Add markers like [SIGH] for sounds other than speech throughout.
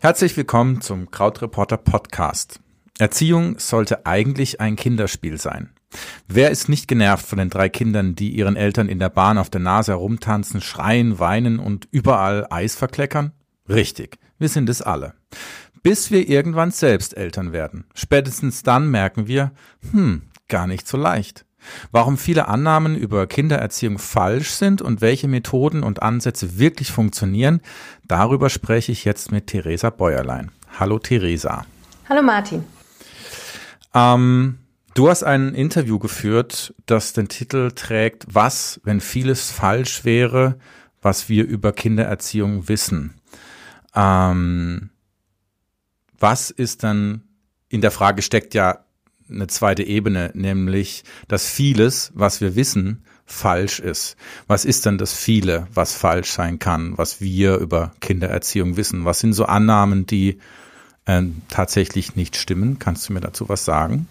Herzlich willkommen zum Krautreporter Podcast. Erziehung sollte eigentlich ein Kinderspiel sein. Wer ist nicht genervt von den drei Kindern, die ihren Eltern in der Bahn auf der Nase herumtanzen, schreien, weinen und überall Eis verkleckern? Richtig, wir sind es alle. Bis wir irgendwann selbst Eltern werden. Spätestens dann merken wir, hm, gar nicht so leicht. Warum viele Annahmen über Kindererziehung falsch sind und welche Methoden und Ansätze wirklich funktionieren, darüber spreche ich jetzt mit Theresa Bäuerlein. Hallo Theresa. Hallo Martin. Ähm, du hast ein Interview geführt, das den Titel trägt, Was, wenn vieles falsch wäre, was wir über Kindererziehung wissen. Ähm, was ist dann in der Frage steckt ja eine zweite Ebene, nämlich, dass vieles, was wir wissen, falsch ist. Was ist denn das viele, was falsch sein kann, was wir über Kindererziehung wissen? Was sind so Annahmen, die äh, tatsächlich nicht stimmen? Kannst du mir dazu was sagen?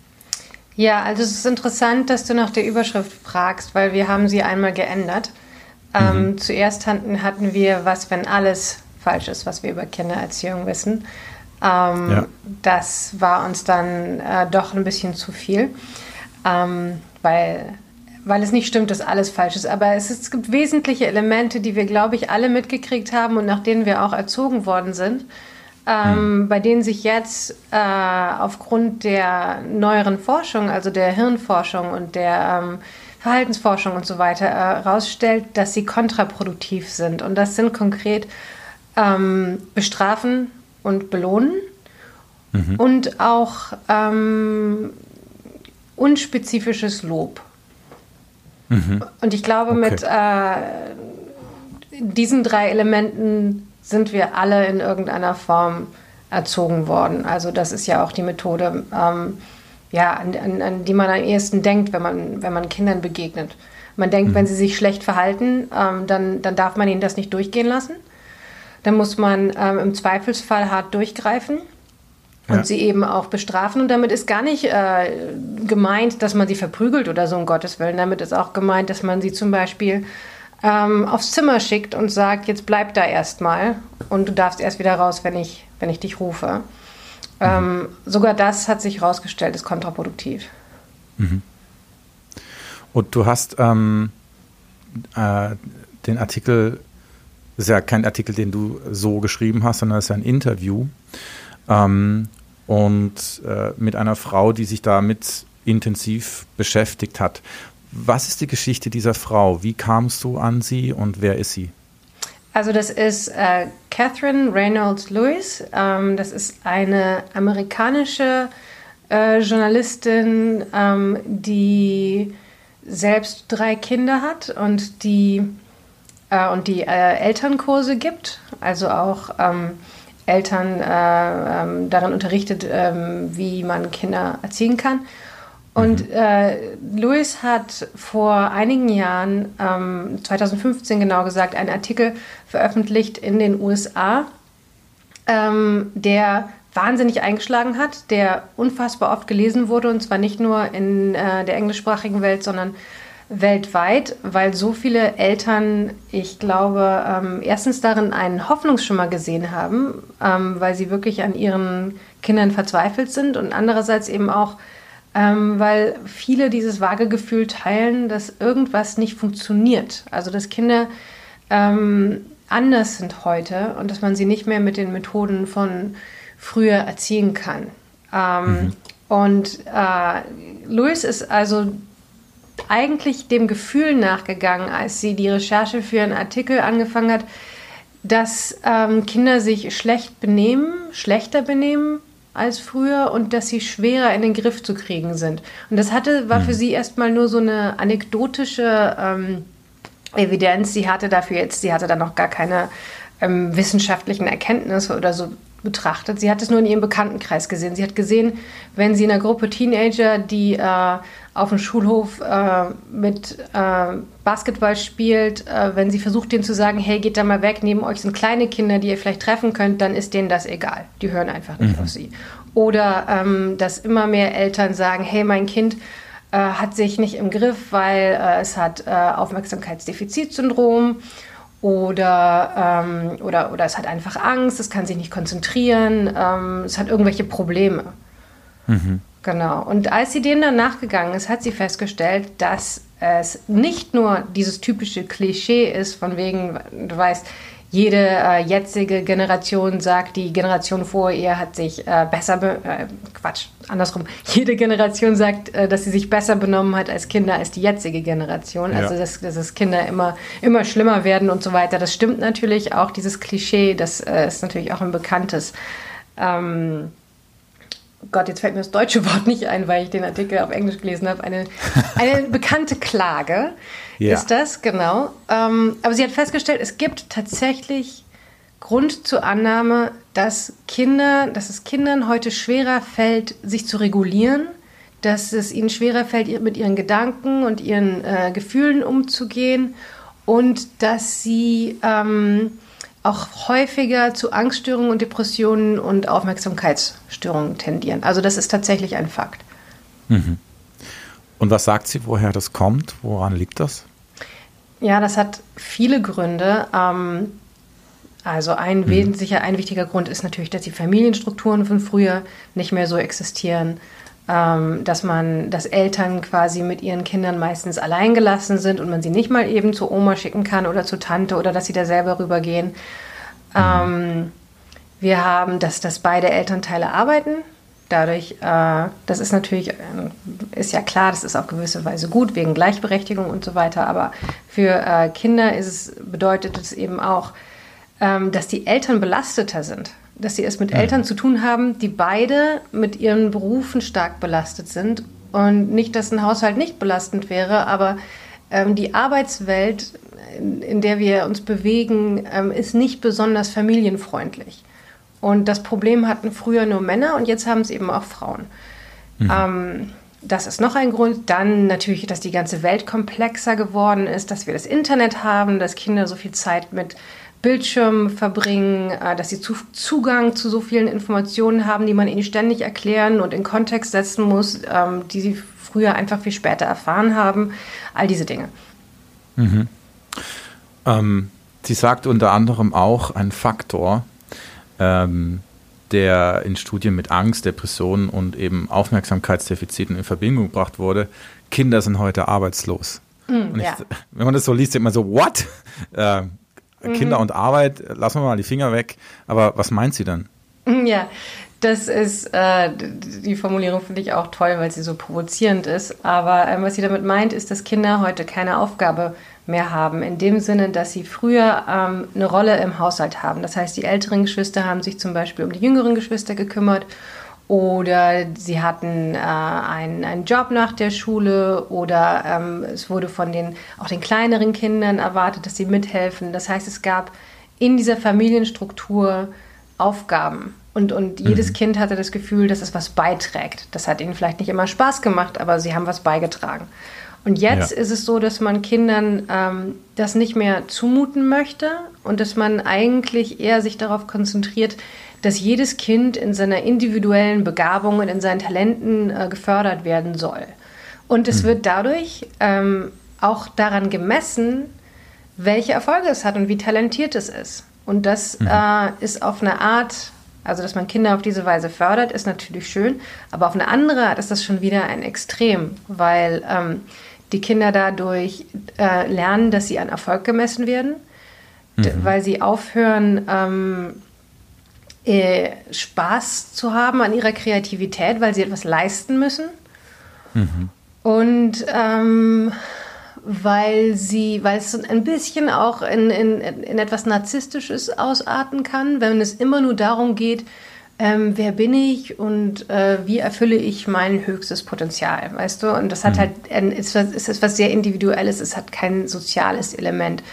Ja, also es ist interessant, dass du nach der Überschrift fragst, weil wir haben sie einmal geändert. Ähm, mhm. Zuerst hatten, hatten wir, was, wenn alles falsch ist, was wir über Kindererziehung wissen. Ähm, ja. Das war uns dann äh, doch ein bisschen zu viel, ähm, weil, weil es nicht stimmt, dass alles falsch ist. Aber es, ist, es gibt wesentliche Elemente, die wir, glaube ich, alle mitgekriegt haben und nach denen wir auch erzogen worden sind. Ähm, mhm. bei denen sich jetzt äh, aufgrund der neueren Forschung, also der Hirnforschung und der ähm, Verhaltensforschung und so weiter, herausstellt, äh, dass sie kontraproduktiv sind. Und das sind konkret ähm, bestrafen und belohnen mhm. und auch ähm, unspezifisches Lob. Mhm. Und ich glaube, okay. mit äh, diesen drei Elementen sind wir alle in irgendeiner Form erzogen worden. Also das ist ja auch die Methode, ähm, ja, an, an, an, die man am ehesten denkt, wenn man, wenn man Kindern begegnet. Man denkt, mhm. wenn sie sich schlecht verhalten, ähm, dann, dann darf man ihnen das nicht durchgehen lassen. Dann muss man ähm, im Zweifelsfall hart durchgreifen und ja. sie eben auch bestrafen. Und damit ist gar nicht äh, gemeint, dass man sie verprügelt oder so, um Gottes Willen. Damit ist auch gemeint, dass man sie zum Beispiel ähm, aufs Zimmer schickt und sagt, jetzt bleib da erstmal und du darfst erst wieder raus, wenn ich, wenn ich dich rufe. Mhm. Ähm, sogar das hat sich herausgestellt, ist kontraproduktiv. Mhm. Und du hast ähm, äh, den Artikel das ist ja kein Artikel, den du so geschrieben hast, sondern es ist ein Interview. Ähm, und äh, mit einer Frau, die sich damit intensiv beschäftigt hat. Was ist die Geschichte dieser Frau? Wie kamst du an sie und wer ist sie? Also das ist äh, Catherine Reynolds Lewis. Ähm, das ist eine amerikanische äh, Journalistin, ähm, die selbst drei Kinder hat und die äh, und die äh, Elternkurse gibt, also auch ähm, Eltern äh, ähm, darin unterrichtet, ähm, wie man Kinder erziehen kann. Und mhm. äh, Louis hat vor einigen Jahren, ähm, 2015 genau gesagt, einen Artikel veröffentlicht in den USA, ähm, der wahnsinnig eingeschlagen hat, der unfassbar oft gelesen wurde, und zwar nicht nur in äh, der englischsprachigen Welt, sondern weltweit, weil so viele Eltern, ich glaube, ähm, erstens darin einen Hoffnungsschimmer gesehen haben, ähm, weil sie wirklich an ihren Kindern verzweifelt sind und andererseits eben auch, ähm, weil viele dieses vage Gefühl teilen, dass irgendwas nicht funktioniert. Also dass Kinder ähm, anders sind heute und dass man sie nicht mehr mit den Methoden von früher erziehen kann. Ähm, mhm. Und äh, Louis ist also eigentlich dem Gefühl nachgegangen, als sie die Recherche für einen Artikel angefangen hat, dass ähm, Kinder sich schlecht benehmen, schlechter benehmen als früher und dass sie schwerer in den Griff zu kriegen sind. Und das hatte, war für hm. sie erstmal nur so eine anekdotische ähm, Evidenz. Sie hatte dafür jetzt, sie hatte da noch gar keine ähm, wissenschaftlichen Erkenntnisse oder so betrachtet. Sie hat es nur in ihrem Bekanntenkreis gesehen. Sie hat gesehen, wenn sie in einer Gruppe Teenager, die äh, auf dem Schulhof äh, mit äh, Basketball spielt, äh, wenn sie versucht, denen zu sagen, hey, geht da mal weg, neben euch sind kleine Kinder, die ihr vielleicht treffen könnt, dann ist denen das egal. Die hören einfach nicht mhm. auf sie. Oder ähm, dass immer mehr Eltern sagen, hey, mein Kind, äh, hat sich nicht im Griff, weil äh, es hat Aufmerksamkeitsdefizitsyndrom oder, ähm, oder, oder es hat einfach Angst, es kann sich nicht konzentrieren, ähm, es hat irgendwelche Probleme. Mhm. Genau. Und als sie denen dann nachgegangen ist, hat sie festgestellt, dass es nicht nur dieses typische Klischee ist, von wegen, du weißt, jede äh, jetzige Generation sagt, die Generation vor ihr hat sich äh, besser, äh, Quatsch, andersrum, jede Generation sagt, äh, dass sie sich besser benommen hat als Kinder als die jetzige Generation. Also, ja. dass, dass Kinder immer, immer schlimmer werden und so weiter. Das stimmt natürlich auch, dieses Klischee, das äh, ist natürlich auch ein bekanntes. Ähm, Gott, jetzt fällt mir das deutsche Wort nicht ein, weil ich den Artikel auf Englisch gelesen habe. Eine, eine bekannte Klage ja. ist das, genau. Ähm, aber sie hat festgestellt, es gibt tatsächlich Grund zur Annahme, dass Kinder, dass es Kindern heute schwerer fällt, sich zu regulieren, dass es ihnen schwerer fällt, mit ihren Gedanken und ihren äh, Gefühlen umzugehen und dass sie ähm, auch häufiger zu Angststörungen und Depressionen und Aufmerksamkeitsstörungen tendieren. Also das ist tatsächlich ein Fakt. Mhm. Und was sagt sie, woher das kommt? Woran liegt das? Ja, das hat viele Gründe. Ähm, also ein mhm. sicher ein wichtiger Grund ist natürlich, dass die Familienstrukturen von früher nicht mehr so existieren. Ähm, dass man, dass Eltern quasi mit ihren Kindern meistens allein gelassen sind und man sie nicht mal eben zu Oma schicken kann oder zu Tante oder dass sie da selber rübergehen. Mhm. Ähm, wir haben, dass, dass beide Elternteile arbeiten. Dadurch, äh, das ist natürlich, äh, ist ja klar, das ist auf gewisse Weise gut, wegen Gleichberechtigung und so weiter. Aber für äh, Kinder ist es, bedeutet es eben auch, ähm, dass die Eltern belasteter sind dass sie es mit ja. Eltern zu tun haben, die beide mit ihren Berufen stark belastet sind. Und nicht, dass ein Haushalt nicht belastend wäre, aber ähm, die Arbeitswelt, in, in, der wir uns bewegen, ähm, ist nicht besonders familienfreundlich. Und das Problem hatten früher nur Männer und jetzt haben es eben auch Frauen. Mhm. Ähm, das ist noch ein Grund. Dann natürlich, dass die ganze Welt komplexer geworden ist, dass wir das Internet haben, dass Kinder so viel Zeit mit Bildschirm verbringen, äh, dass sie Zugang zu so vielen Informationen haben, die man ihnen ständig erklären und in Kontext setzen muss, ähm, die sie früher einfach viel später erfahren haben. All diese Dinge. Mhm. Ähm, sie sagt unter anderem auch ein Faktor, ähm, der in Studien mit Angst, Depressionen und eben Aufmerksamkeitsdefiziten in Verbindung gebracht wurde. Kinder sind heute arbeitslos. Mm, ich, ja. Wenn man das so liest, denkt man so, what? Äh, Kinder mhm. und Arbeit, lassen wir mal die Finger weg. Aber was meint sie dann? Ja, das ist, äh, die Formulierung finde ich auch toll, weil sie so provozierend ist. Aber ähm, was sie damit meint, ist, dass Kinder heute keine Aufgabe mehr haben. In dem Sinne, dass sie früher ähm, eine Rolle im Haushalt haben. Das heißt, die älteren Geschwister haben sich zum Beispiel um die jüngeren Geschwister gekümmert oder sie hatten äh, einen, einen Job nach der Schule oder ähm, es wurde von den auch den kleineren Kindern erwartet, dass sie mithelfen. Das heißt, es gab in dieser Familienstruktur Aufgaben und, und jedes mhm. Kind hatte das Gefühl, dass es was beiträgt. Das hat ihnen vielleicht nicht immer Spaß gemacht, aber sie haben was beigetragen. Und jetzt ja. ist es so, dass man Kindern ähm, das nicht mehr zumuten möchte und dass man eigentlich eher sich darauf konzentriert, dass jedes Kind in seiner individuellen Begabung und in seinen Talenten äh, gefördert werden soll. Und es mhm. wird dadurch ähm, auch daran gemessen, welche Erfolge es hat und wie talentiert es ist. Und das mhm. äh, ist auf eine Art, also dass man Kinder auf diese Weise fördert, ist natürlich schön, aber auf eine andere Art ist das schon wieder ein Extrem, weil ähm, die Kinder dadurch äh, lernen, dass sie an Erfolg gemessen werden, mhm. weil sie aufhören, ähm, äh, Spaß zu haben an ihrer Kreativität, weil sie etwas leisten müssen. Mhm. Und ähm, weil sie, weil es ein bisschen auch in, in, in etwas Narzisstisches ausarten kann, wenn es immer nur darum geht, ähm, wer bin ich und äh, wie erfülle ich mein höchstes Potenzial, weißt du? Und das hat mhm. halt, es ist etwas sehr Individuelles, es hat kein soziales Element.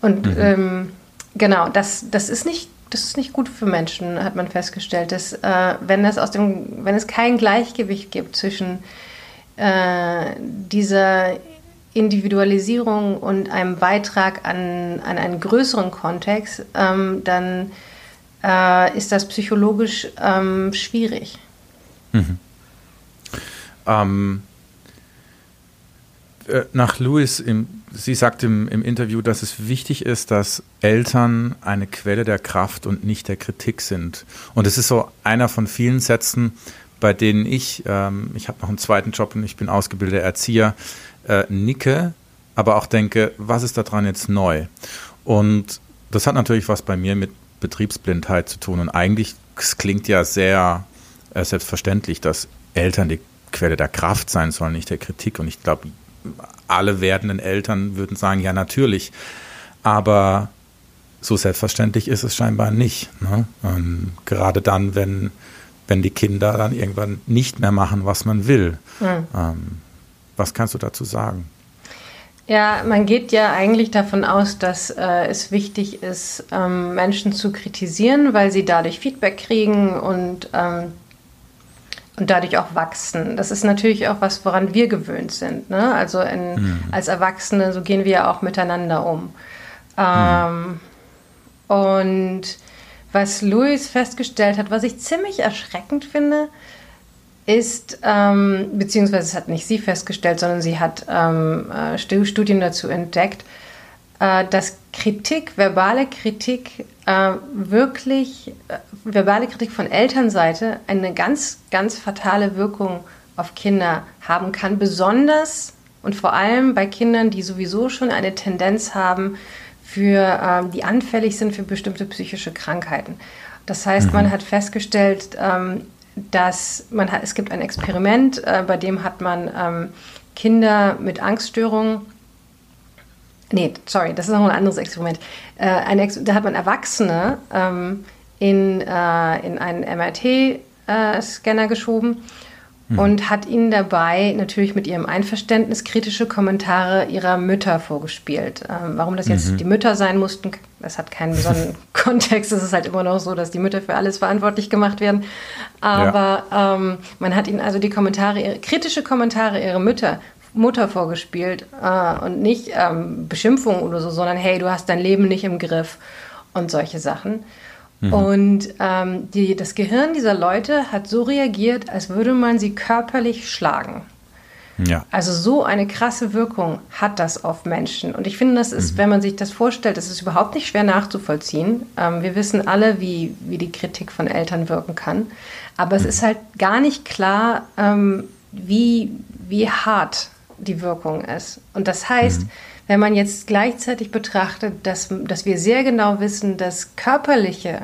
Und mhm. ähm, genau, das, das ist nicht das ist nicht gut für Menschen, hat man festgestellt, dass äh, wenn es aus dem, wenn es kein Gleichgewicht gibt zwischen äh, dieser Individualisierung und einem Beitrag an, an einen größeren Kontext, ähm, dann äh, ist das psychologisch ähm, schwierig. Mhm. Ähm, äh, nach Louis, im, sie sagt im, im Interview, dass es wichtig ist, dass Eltern eine Quelle der Kraft und nicht der Kritik sind. Und es ist so einer von vielen Sätzen, bei denen ich, ähm, ich habe noch einen zweiten Job und ich bin ausgebildeter Erzieher, äh, nicke, aber auch denke, was ist daran jetzt neu? Und das hat natürlich was bei mir mit Betriebsblindheit zu tun. Und eigentlich, es klingt ja sehr äh, selbstverständlich, dass Eltern die Quelle der Kraft sein sollen, nicht der Kritik. Und ich glaube, alle werdenden Eltern würden sagen, ja, natürlich. Aber so selbstverständlich ist es scheinbar nicht. Ne? gerade dann, wenn, wenn die Kinder dann irgendwann nicht mehr machen, was man will. Mhm. Ähm, was kannst du dazu sagen? Ja, man geht ja eigentlich davon aus, dass äh, es wichtig ist, ähm, Menschen zu kritisieren, weil sie dadurch Feedback kriegen und, ähm, und dadurch auch wachsen. Das ist natürlich auch was, woran wir gewöhnt sind. Ne? Also in, mhm. als Erwachsene, so gehen wir ja auch miteinander um. Ähm, mhm. Und was Louis festgestellt hat, was ich ziemlich erschreckend finde, ist, ähm, beziehungsweise es hat nicht sie festgestellt, sondern sie hat ähm, äh, Studien dazu entdeckt, äh, dass Kritik, verbale Kritik, äh, wirklich, äh, verbale Kritik von Elternseite eine ganz, ganz fatale Wirkung auf Kinder haben kann, besonders und vor allem bei Kindern, die sowieso schon eine Tendenz haben, für, ähm, die anfällig sind für bestimmte psychische Krankheiten. Das heißt, man mhm. hat festgestellt, ähm, dass man hat, es gibt ein Experiment, äh, bei dem hat man ähm, Kinder mit Angststörungen Nee, sorry, das ist noch ein anderes Experiment. Äh, ein Ex da hat man Erwachsene ähm, in, äh, in einen MRT-Scanner äh, geschoben mhm. und hat ihnen dabei natürlich mit ihrem Einverständnis kritische Kommentare ihrer Mütter vorgespielt. Ähm, warum das jetzt mhm. die Mütter sein mussten, das hat keinen besonderen [LAUGHS] Kontext. Es ist halt immer noch so, dass die Mütter für alles verantwortlich gemacht werden. Aber ja. ähm, man hat ihnen also die Kommentare, kritische Kommentare ihrer Mütter Mutter vorgespielt äh, und nicht ähm, Beschimpfung oder so, sondern hey, du hast dein Leben nicht im Griff und solche Sachen. Mhm. Und ähm, die, das Gehirn dieser Leute hat so reagiert, als würde man sie körperlich schlagen. Ja. Also so eine krasse Wirkung hat das auf Menschen. Und ich finde, das ist, mhm. wenn man sich das vorstellt, das ist überhaupt nicht schwer nachzuvollziehen. Ähm, wir wissen alle, wie, wie die Kritik von Eltern wirken kann. Aber mhm. es ist halt gar nicht klar, ähm, wie, wie hart die Wirkung ist. Und das heißt, mhm. Wenn man jetzt gleichzeitig betrachtet, dass, dass wir sehr genau wissen, dass körperliche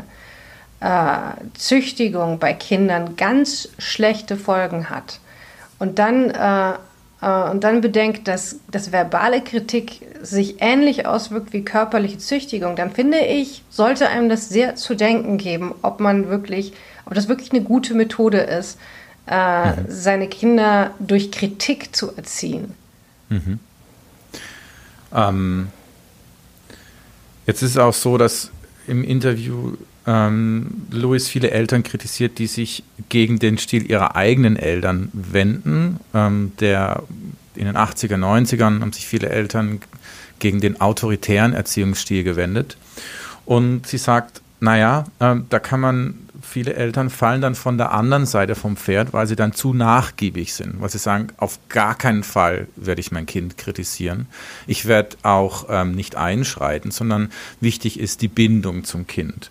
äh, Züchtigung bei Kindern ganz schlechte Folgen hat und dann, äh, äh, und dann bedenkt, dass, dass verbale Kritik sich ähnlich auswirkt wie körperliche Züchtigung, dann finde ich, sollte einem das sehr zu denken geben, ob man wirklich, ob das wirklich eine gute Methode ist, äh, seine Kinder durch Kritik zu erziehen. Mhm. Ähm, jetzt ist es auch so, dass im Interview ähm, Louis viele Eltern kritisiert, die sich gegen den Stil ihrer eigenen Eltern wenden. Ähm, der in den 80er, 90ern haben sich viele Eltern gegen den autoritären Erziehungsstil gewendet. Und sie sagt, naja, äh, da kann man viele Eltern fallen dann von der anderen Seite vom Pferd, weil sie dann zu nachgiebig sind, weil sie sagen, auf gar keinen Fall werde ich mein Kind kritisieren. Ich werde auch ähm, nicht einschreiten, sondern wichtig ist die Bindung zum Kind.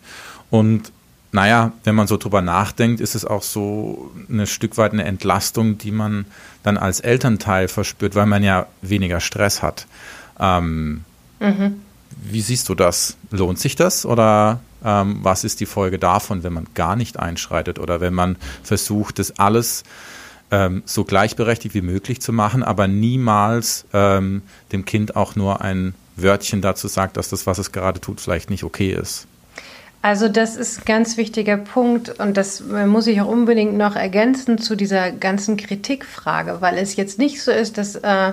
Und naja, wenn man so drüber nachdenkt, ist es auch so ein Stück weit eine Entlastung, die man dann als Elternteil verspürt, weil man ja weniger Stress hat. Ähm, mhm. Wie siehst du das? Lohnt sich das oder ähm, was ist die Folge davon, wenn man gar nicht einschreitet oder wenn man versucht, das alles ähm, so gleichberechtigt wie möglich zu machen, aber niemals ähm, dem Kind auch nur ein Wörtchen dazu sagt, dass das, was es gerade tut, vielleicht nicht okay ist. Also das ist ein ganz wichtiger Punkt und das muss ich auch unbedingt noch ergänzen zu dieser ganzen Kritikfrage, weil es jetzt nicht so ist, dass äh,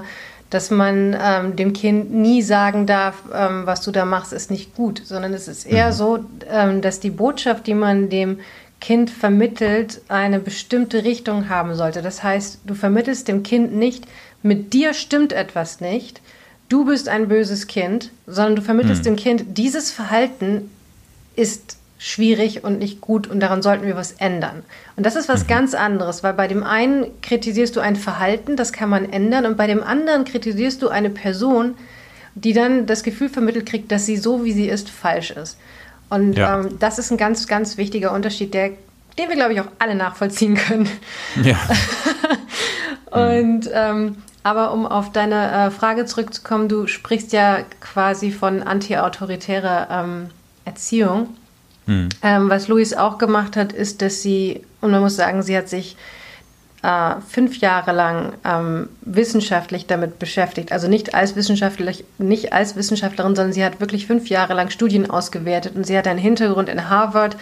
dass man ähm, dem Kind nie sagen darf, ähm, was du da machst, ist nicht gut, sondern es ist eher mhm. so, ähm, dass die Botschaft, die man dem Kind vermittelt, eine bestimmte Richtung haben sollte. Das heißt, du vermittelst dem Kind nicht, mit dir stimmt etwas nicht, du bist ein böses Kind, sondern du vermittelst mhm. dem Kind, dieses Verhalten ist schwierig und nicht gut und daran sollten wir was ändern. Und das ist was mhm. ganz anderes, weil bei dem einen kritisierst du ein Verhalten, das kann man ändern und bei dem anderen kritisierst du eine Person, die dann das Gefühl vermittelt kriegt, dass sie so, wie sie ist, falsch ist. Und ja. ähm, das ist ein ganz, ganz wichtiger Unterschied, der, den wir, glaube ich, auch alle nachvollziehen können. Ja. [LAUGHS] und ähm, aber um auf deine äh, Frage zurückzukommen, du sprichst ja quasi von anti-autoritärer ähm, Erziehung. Mhm. Ähm, was Luis auch gemacht hat, ist, dass sie, und man muss sagen, sie hat sich äh, fünf Jahre lang ähm, wissenschaftlich damit beschäftigt. Also nicht als, Wissenschaftler, nicht als Wissenschaftlerin, sondern sie hat wirklich fünf Jahre lang Studien ausgewertet und sie hat einen Hintergrund in Harvard,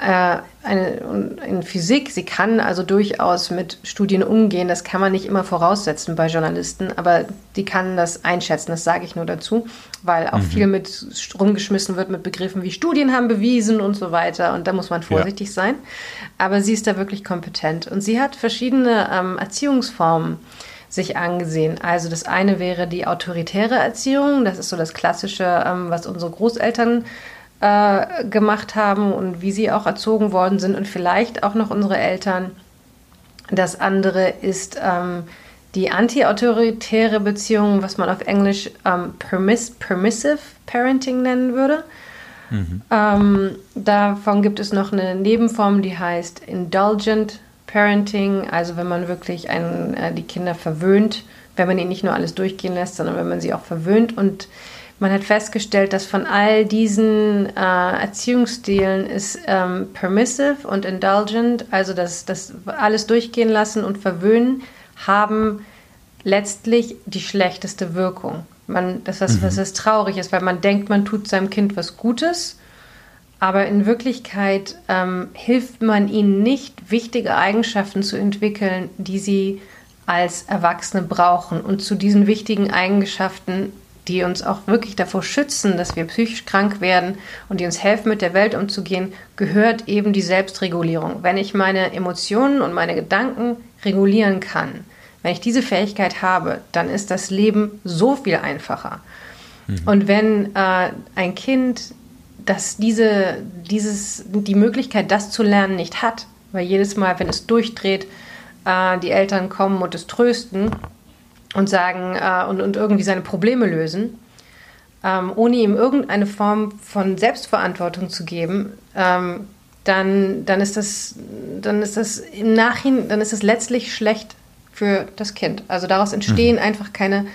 eine, in Physik. Sie kann also durchaus mit Studien umgehen. Das kann man nicht immer voraussetzen bei Journalisten, aber die kann das einschätzen. Das sage ich nur dazu, weil auch mhm. viel mit rumgeschmissen wird mit Begriffen wie Studien haben bewiesen und so weiter. Und da muss man vorsichtig ja. sein. Aber sie ist da wirklich kompetent. Und sie hat verschiedene ähm, Erziehungsformen sich angesehen. Also das eine wäre die autoritäre Erziehung. Das ist so das Klassische, ähm, was unsere Großeltern äh, gemacht haben und wie sie auch erzogen worden sind und vielleicht auch noch unsere Eltern. Das andere ist ähm, die anti-autoritäre Beziehung, was man auf Englisch ähm, permiss permissive Parenting nennen würde. Mhm. Ähm, davon gibt es noch eine Nebenform, die heißt indulgent Parenting, also wenn man wirklich einen, äh, die Kinder verwöhnt, wenn man ihnen nicht nur alles durchgehen lässt, sondern wenn man sie auch verwöhnt und man hat festgestellt, dass von all diesen äh, Erziehungsstilen ist ähm, permissive und indulgent, also das, das alles durchgehen lassen und verwöhnen, haben letztlich die schlechteste Wirkung. Man, das, was, mhm. was das traurig ist, weil man denkt, man tut seinem Kind was Gutes, aber in Wirklichkeit ähm, hilft man ihnen nicht, wichtige Eigenschaften zu entwickeln, die sie als Erwachsene brauchen. Und zu diesen wichtigen Eigenschaften die uns auch wirklich davor schützen, dass wir psychisch krank werden und die uns helfen, mit der Welt umzugehen, gehört eben die Selbstregulierung. Wenn ich meine Emotionen und meine Gedanken regulieren kann, wenn ich diese Fähigkeit habe, dann ist das Leben so viel einfacher. Mhm. Und wenn äh, ein Kind das diese, dieses, die Möglichkeit, das zu lernen, nicht hat, weil jedes Mal, wenn es durchdreht, äh, die Eltern kommen und es trösten, und sagen äh, und, und irgendwie seine Probleme lösen, ähm, ohne ihm irgendeine Form von Selbstverantwortung zu geben, ähm, dann, dann ist das, dann ist das im Nachhinein, dann ist es letztlich schlecht für das Kind. Also daraus entstehen mhm. einfach keine,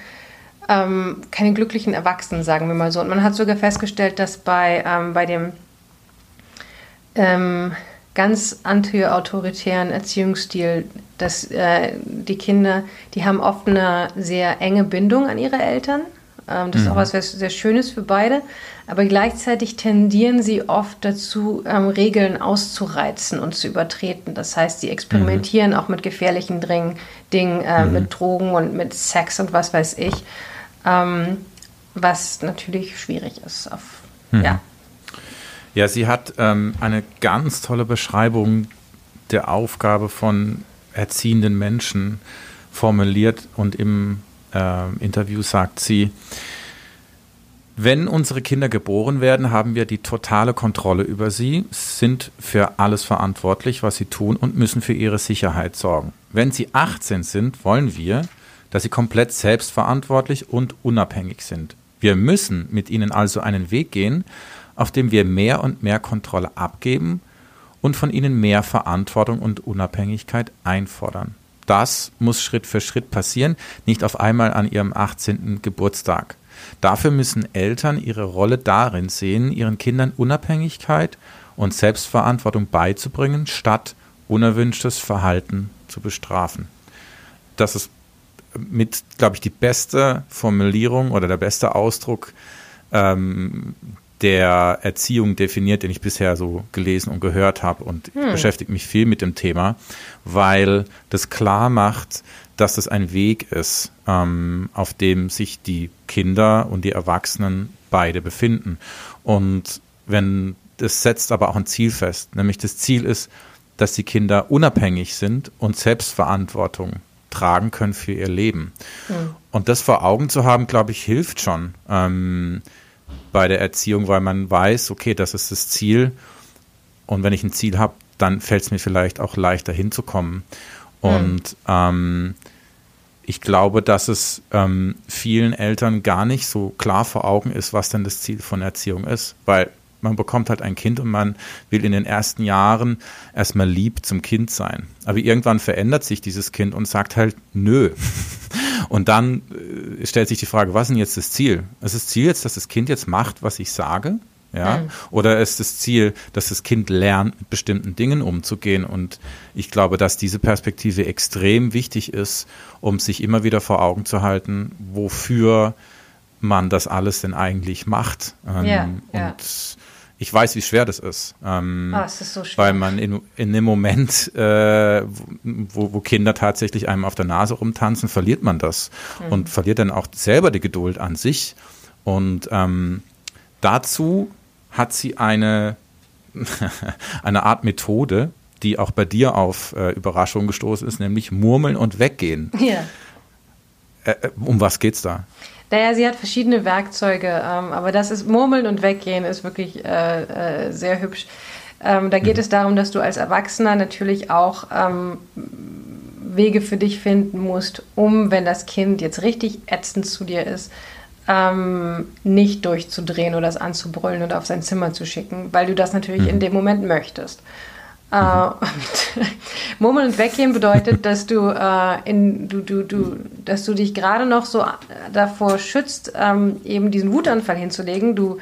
ähm, keine glücklichen Erwachsenen, sagen wir mal so. Und man hat sogar festgestellt, dass bei, ähm, bei dem ähm, ganz anti-autoritären Erziehungsstil, dass äh, die Kinder, die haben oft eine sehr enge Bindung an ihre Eltern. Ähm, das mhm. ist auch mhm. was sehr, Schönes für beide. Aber gleichzeitig tendieren sie oft dazu, ähm, Regeln auszureizen und zu übertreten. Das heißt, sie experimentieren mhm. auch mit gefährlichen Dring Dingen, äh, mhm. mit Drogen und mit Sex und was weiß ich. Ähm, was natürlich schwierig ist. Auf, mhm. ja. Ja, sie hat ähm, eine ganz tolle Beschreibung der Aufgabe von erziehenden Menschen formuliert und im äh, Interview sagt sie, wenn unsere Kinder geboren werden, haben wir die totale Kontrolle über sie, sind für alles verantwortlich, was sie tun und müssen für ihre Sicherheit sorgen. Wenn sie 18 sind, wollen wir, dass sie komplett selbstverantwortlich und unabhängig sind. Wir müssen mit ihnen also einen Weg gehen, auf dem wir mehr und mehr Kontrolle abgeben und von ihnen mehr Verantwortung und Unabhängigkeit einfordern. Das muss Schritt für Schritt passieren, nicht auf einmal an ihrem 18. Geburtstag. Dafür müssen Eltern ihre Rolle darin sehen, ihren Kindern Unabhängigkeit und Selbstverantwortung beizubringen, statt unerwünschtes Verhalten zu bestrafen. Das ist mit, glaube ich, die beste Formulierung oder der beste Ausdruck ähm, der Erziehung definiert, den ich bisher so gelesen und gehört habe. Und hm. ich beschäftige mich viel mit dem Thema, weil das klar macht, dass das ein Weg ist, ähm, auf dem sich die Kinder und die Erwachsenen beide befinden. Und wenn das setzt aber auch ein Ziel fest, nämlich das Ziel ist, dass die Kinder unabhängig sind und Selbstverantwortung tragen können für ihr Leben. Hm. Und das vor Augen zu haben, glaube ich, hilft schon. Ähm, bei der Erziehung, weil man weiß, okay, das ist das Ziel und wenn ich ein Ziel habe, dann fällt es mir vielleicht auch leichter hinzukommen. Und mhm. ähm, ich glaube, dass es ähm, vielen Eltern gar nicht so klar vor Augen ist, was denn das Ziel von Erziehung ist, weil man bekommt halt ein Kind und man will in den ersten Jahren erstmal lieb zum Kind sein. Aber irgendwann verändert sich dieses Kind und sagt halt, nö. [LAUGHS] Und dann äh, stellt sich die Frage, was ist denn jetzt das Ziel? Ist das Ziel jetzt, dass das Kind jetzt macht, was ich sage? Ja? Mhm. Oder ist das Ziel, dass das Kind lernt, mit bestimmten Dingen umzugehen? Und ich glaube, dass diese Perspektive extrem wichtig ist, um sich immer wieder vor Augen zu halten, wofür man das alles denn eigentlich macht. Ähm, ja, ja. Ich weiß, wie schwer das ist. Ähm, oh, ist so weil man in, in dem Moment, äh, wo, wo Kinder tatsächlich einem auf der Nase rumtanzen, verliert man das mhm. und verliert dann auch selber die Geduld an sich. Und ähm, dazu hat sie eine, [LAUGHS] eine Art Methode, die auch bei dir auf äh, Überraschung gestoßen ist, nämlich Murmeln und Weggehen. Ja. Äh, äh, um was geht's da? Naja, sie hat verschiedene Werkzeuge, ähm, aber das ist Murmeln und Weggehen ist wirklich äh, äh, sehr hübsch. Ähm, da geht mhm. es darum, dass du als Erwachsener natürlich auch ähm, Wege für dich finden musst, um, wenn das Kind jetzt richtig ätzend zu dir ist, ähm, nicht durchzudrehen oder es anzubrüllen oder auf sein Zimmer zu schicken, weil du das natürlich mhm. in dem Moment möchtest. Mhm. [LAUGHS] Murmeln und Weggehen bedeutet, dass du, äh, in, du, du, du, dass du dich gerade noch so davor schützt, ähm, eben diesen Wutanfall hinzulegen. Du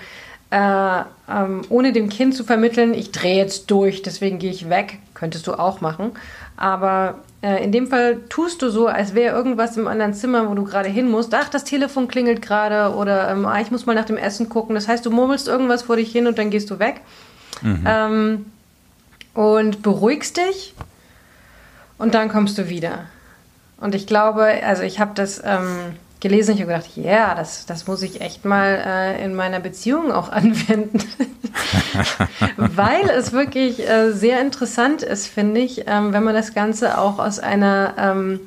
äh, ähm, ohne dem Kind zu vermitteln, ich drehe jetzt durch, deswegen gehe ich weg, könntest du auch machen. Aber äh, in dem Fall tust du so, als wäre irgendwas im anderen Zimmer, wo du gerade hin musst. Ach, das Telefon klingelt gerade oder ähm, ah, ich muss mal nach dem Essen gucken. Das heißt, du murmelst irgendwas vor dich hin und dann gehst du weg. Mhm. Und beruhigst dich und dann kommst du wieder. Und ich glaube, also ich habe das ähm, gelesen. Ich habe gedacht, ja, yeah, das, das muss ich echt mal äh, in meiner Beziehung auch [LAUGHS] anwenden. [LAUGHS] Weil es wirklich äh, sehr interessant ist, finde ich, ähm, wenn man das Ganze auch aus einer, ähm,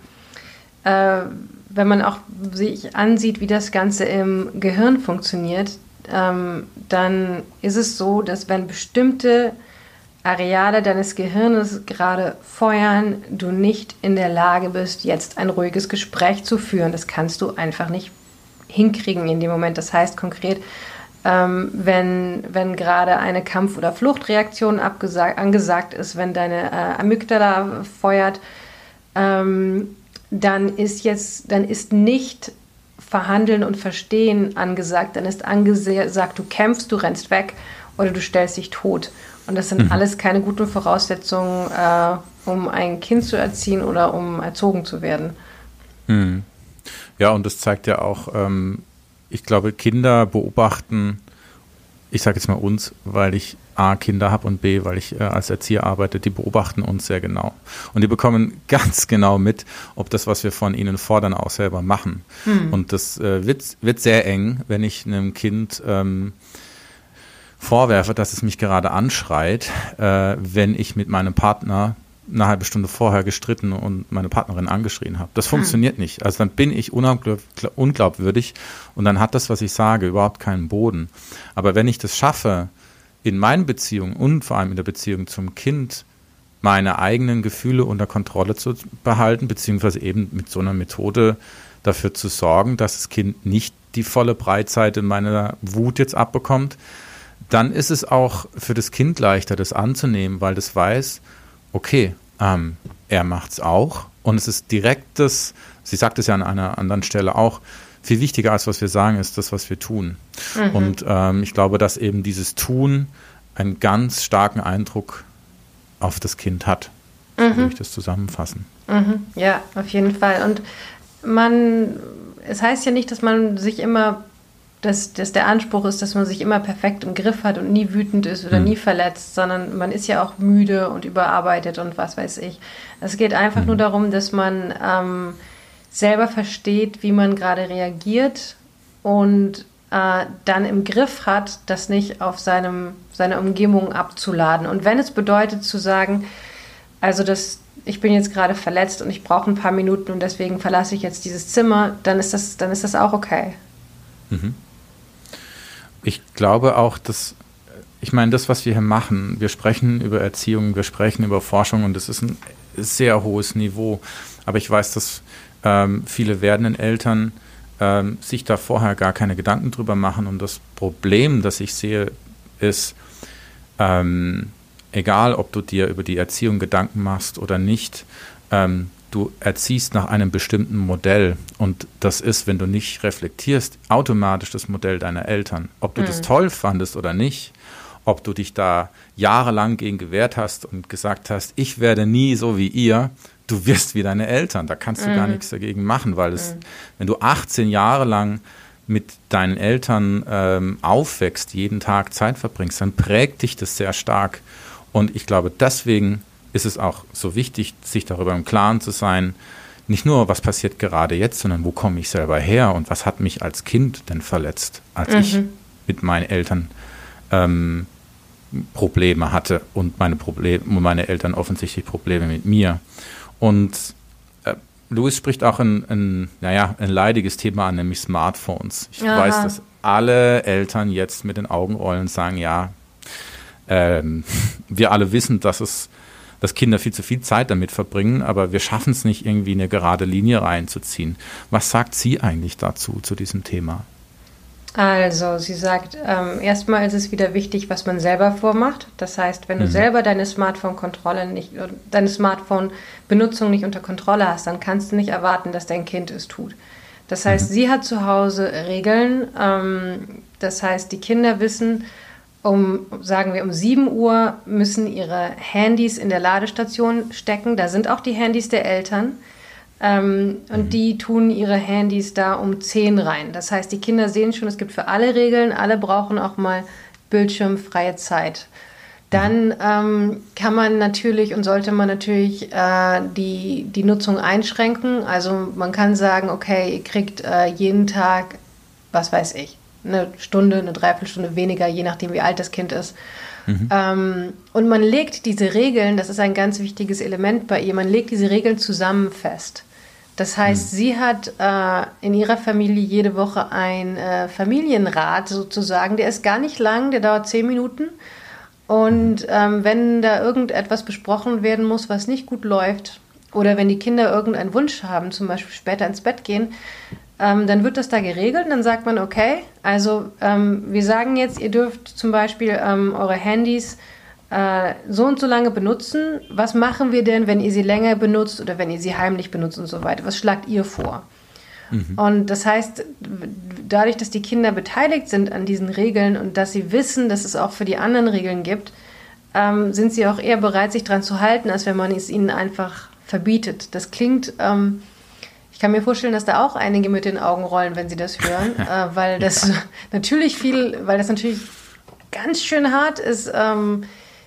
äh, wenn man auch sich ansieht, wie das Ganze im Gehirn funktioniert, ähm, dann ist es so, dass wenn bestimmte Areale deines Gehirnes gerade feuern, du nicht in der Lage bist, jetzt ein ruhiges Gespräch zu führen. Das kannst du einfach nicht hinkriegen in dem Moment. Das heißt konkret, ähm, wenn, wenn gerade eine Kampf- oder Fluchtreaktion angesagt ist, wenn deine äh, Amygdala feuert, ähm, dann ist jetzt, dann ist nicht Verhandeln und Verstehen angesagt, dann ist angesagt, du kämpfst, du rennst weg oder du stellst dich tot. Und das sind mhm. alles keine guten Voraussetzungen, äh, um ein Kind zu erziehen oder um erzogen zu werden. Mhm. Ja, und das zeigt ja auch, ähm, ich glaube, Kinder beobachten, ich sage jetzt mal uns, weil ich A, Kinder habe und B, weil ich äh, als Erzieher arbeite, die beobachten uns sehr genau. Und die bekommen [LAUGHS] ganz genau mit, ob das, was wir von ihnen fordern, auch selber machen. Mhm. Und das äh, wird, wird sehr eng, wenn ich einem Kind ähm, vorwerfe, dass es mich gerade anschreit, äh, wenn ich mit meinem Partner eine halbe Stunde vorher gestritten und meine Partnerin angeschrien habe. Das funktioniert hm. nicht. Also dann bin ich unglaubwürdig und dann hat das, was ich sage, überhaupt keinen Boden. Aber wenn ich das schaffe, in meinen Beziehungen und vor allem in der Beziehung zum Kind meine eigenen Gefühle unter Kontrolle zu behalten, beziehungsweise eben mit so einer Methode dafür zu sorgen, dass das Kind nicht die volle Breitseite meiner Wut jetzt abbekommt, dann ist es auch für das Kind leichter, das anzunehmen, weil das weiß, okay, ähm, er es auch und es ist direkt das, sie sagt es ja an einer anderen Stelle auch, viel wichtiger als was wir sagen, ist das, was wir tun. Mhm. Und ähm, ich glaube, dass eben dieses Tun einen ganz starken Eindruck auf das Kind hat. So mhm. würde ich das zusammenfassen. Mhm. Ja, auf jeden Fall. Und man, es heißt ja nicht, dass man sich immer dass, dass der Anspruch ist, dass man sich immer perfekt im Griff hat und nie wütend ist oder mhm. nie verletzt, sondern man ist ja auch müde und überarbeitet und was weiß ich. Es geht einfach mhm. nur darum, dass man ähm, selber versteht, wie man gerade reagiert und äh, dann im Griff hat, das nicht auf seinem, seine Umgebung abzuladen. Und wenn es bedeutet zu sagen, also das, ich bin jetzt gerade verletzt und ich brauche ein paar Minuten und deswegen verlasse ich jetzt dieses Zimmer, dann ist das, dann ist das auch okay. Mhm ich glaube auch, dass ich meine, das, was wir hier machen, wir sprechen über Erziehung, wir sprechen über Forschung und das ist ein sehr hohes Niveau. Aber ich weiß, dass ähm, viele werdenden Eltern ähm, sich da vorher gar keine Gedanken drüber machen. Und das Problem, das ich sehe, ist, ähm, egal ob du dir über die Erziehung Gedanken machst oder nicht, ähm, du erziehst nach einem bestimmten Modell. Und das ist, wenn du nicht reflektierst, automatisch das Modell deiner Eltern. Ob du mhm. das toll fandest oder nicht, ob du dich da jahrelang gegen gewehrt hast und gesagt hast, ich werde nie so wie ihr, du wirst wie deine Eltern. Da kannst du mhm. gar nichts dagegen machen, weil es, mhm. wenn du 18 Jahre lang mit deinen Eltern ähm, aufwächst, jeden Tag Zeit verbringst, dann prägt dich das sehr stark. Und ich glaube, deswegen ist es auch so wichtig, sich darüber im Klaren zu sein, nicht nur, was passiert gerade jetzt, sondern wo komme ich selber her und was hat mich als Kind denn verletzt, als mhm. ich mit meinen Eltern ähm, Probleme hatte und meine, Probleme, meine Eltern offensichtlich Probleme mit mir. Und äh, Louis spricht auch ein, ein, naja, ein leidiges Thema an, nämlich Smartphones. Ich Aha. weiß, dass alle Eltern jetzt mit den Augen rollen und sagen, ja, ähm, [LAUGHS] wir alle wissen, dass es dass Kinder viel zu viel Zeit damit verbringen, aber wir schaffen es nicht, irgendwie eine gerade Linie reinzuziehen. Was sagt sie eigentlich dazu, zu diesem Thema? Also, sie sagt, ähm, erstmal ist es wieder wichtig, was man selber vormacht. Das heißt, wenn du mhm. selber deine Smartphone-Kontrolle nicht, deine Smartphone-Benutzung nicht unter Kontrolle hast, dann kannst du nicht erwarten, dass dein Kind es tut. Das heißt, mhm. sie hat zu Hause Regeln. Ähm, das heißt, die Kinder wissen, um, sagen wir, um 7 Uhr müssen ihre Handys in der Ladestation stecken. Da sind auch die Handys der Eltern. Ähm, und mhm. die tun ihre Handys da um 10 rein. Das heißt, die Kinder sehen schon, es gibt für alle Regeln, alle brauchen auch mal bildschirmfreie Zeit. Dann ähm, kann man natürlich und sollte man natürlich äh, die, die Nutzung einschränken. Also man kann sagen, okay, ihr kriegt äh, jeden Tag, was weiß ich, eine Stunde, eine Dreiviertelstunde weniger, je nachdem, wie alt das Kind ist. Mhm. Ähm, und man legt diese Regeln, das ist ein ganz wichtiges Element bei ihr, man legt diese Regeln zusammen fest. Das heißt, mhm. sie hat äh, in ihrer Familie jede Woche einen äh, Familienrat sozusagen. Der ist gar nicht lang, der dauert zehn Minuten. Und mhm. ähm, wenn da irgendetwas besprochen werden muss, was nicht gut läuft, oder wenn die Kinder irgendeinen Wunsch haben, zum Beispiel später ins Bett gehen, ähm, dann wird das da geregelt. Und dann sagt man, okay, also ähm, wir sagen jetzt, ihr dürft zum Beispiel ähm, eure Handys äh, so und so lange benutzen. Was machen wir denn, wenn ihr sie länger benutzt oder wenn ihr sie heimlich benutzt und so weiter? Was schlagt ihr vor? Mhm. Und das heißt, dadurch, dass die Kinder beteiligt sind an diesen Regeln und dass sie wissen, dass es auch für die anderen Regeln gibt, ähm, sind sie auch eher bereit, sich daran zu halten, als wenn man es ihnen einfach verbietet. Das klingt, ähm, ich kann mir vorstellen, dass da auch einige mit den Augen rollen, wenn sie das hören, [LAUGHS] äh, weil das ja. [LAUGHS] natürlich viel, weil das natürlich ganz schön hart ist. Ähm,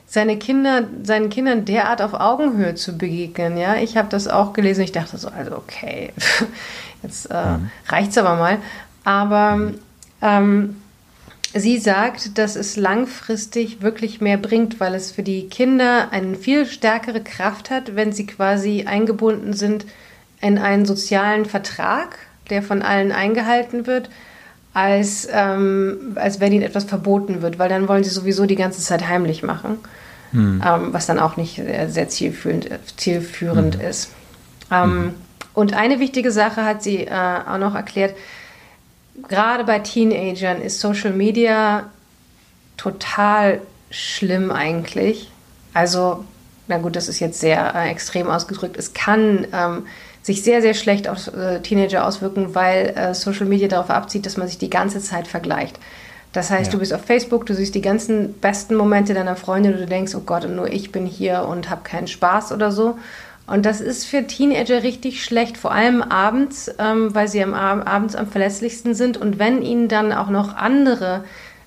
seine Kinder, seinen Kindern derart auf Augenhöhe zu begegnen. Ja, ich habe das auch gelesen. Ich dachte so, also okay, [LAUGHS] jetzt äh, mhm. reicht's aber mal. Aber ähm, sie sagt, dass es langfristig wirklich mehr bringt, weil es für die Kinder eine viel stärkere Kraft hat, wenn sie quasi eingebunden sind in einen sozialen Vertrag, der von allen eingehalten wird als, ähm, als wenn ihnen etwas verboten wird, weil dann wollen sie sowieso die ganze Zeit heimlich machen, hm. ähm, was dann auch nicht sehr, sehr zielführend, zielführend hm. ist. Ähm, hm. Und eine wichtige Sache hat sie äh, auch noch erklärt, gerade bei Teenagern ist Social Media total schlimm eigentlich. Also, na gut, das ist jetzt sehr äh, extrem ausgedrückt. Es kann ähm, sich sehr, sehr schlecht auf äh, Teenager auswirken, weil äh, Social Media darauf abzieht, dass man sich die ganze Zeit vergleicht. Das heißt, ja. du bist auf Facebook, du siehst die ganzen besten Momente deiner Freundin und du denkst, oh Gott, und nur ich bin hier und habe keinen Spaß oder so. Und das ist für Teenager richtig schlecht, vor allem abends, ähm, weil sie am Ab abends am verlässlichsten sind. Und wenn ihnen dann auch noch andere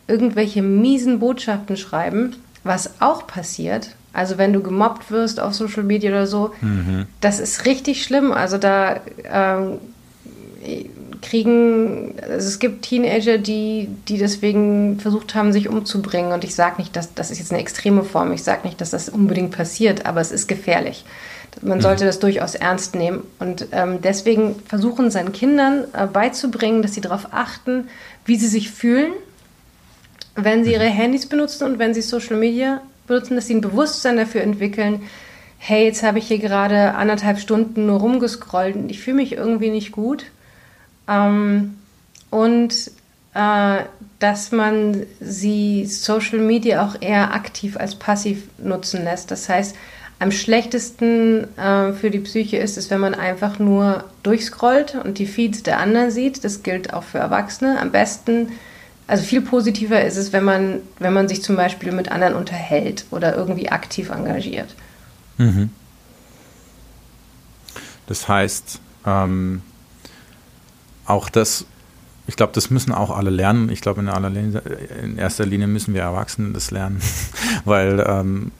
irgendwelche miesen Botschaften schreiben, was auch passiert, also wenn du gemobbt wirst auf Social Media oder so, mhm. das ist richtig schlimm. Also da ähm, kriegen, also es gibt Teenager, die, die deswegen versucht haben, sich umzubringen. Und ich sage nicht, dass das ist jetzt eine extreme Form. Ich sage nicht, dass das unbedingt passiert, aber es ist gefährlich. Man mhm. sollte das durchaus ernst nehmen. Und ähm, deswegen versuchen seinen Kindern äh, beizubringen, dass sie darauf achten, wie sie sich fühlen wenn sie ihre Handys benutzen und wenn sie Social Media benutzen, dass sie ein Bewusstsein dafür entwickeln, hey, jetzt habe ich hier gerade anderthalb Stunden nur rumgescrollt und ich fühle mich irgendwie nicht gut. Ähm, und äh, dass man sie Social Media auch eher aktiv als passiv nutzen lässt. Das heißt, am schlechtesten äh, für die Psyche ist es, wenn man einfach nur durchscrollt und die Feeds der anderen sieht. Das gilt auch für Erwachsene. Am besten, also viel positiver ist es, wenn man, wenn man sich zum Beispiel mit anderen unterhält oder irgendwie aktiv engagiert. Mhm. Das heißt, ähm, auch das ich glaube, das müssen auch alle lernen. Ich glaube, in, in, erster Linie müssen wir Erwachsene das lernen, [LAUGHS] weil ähm,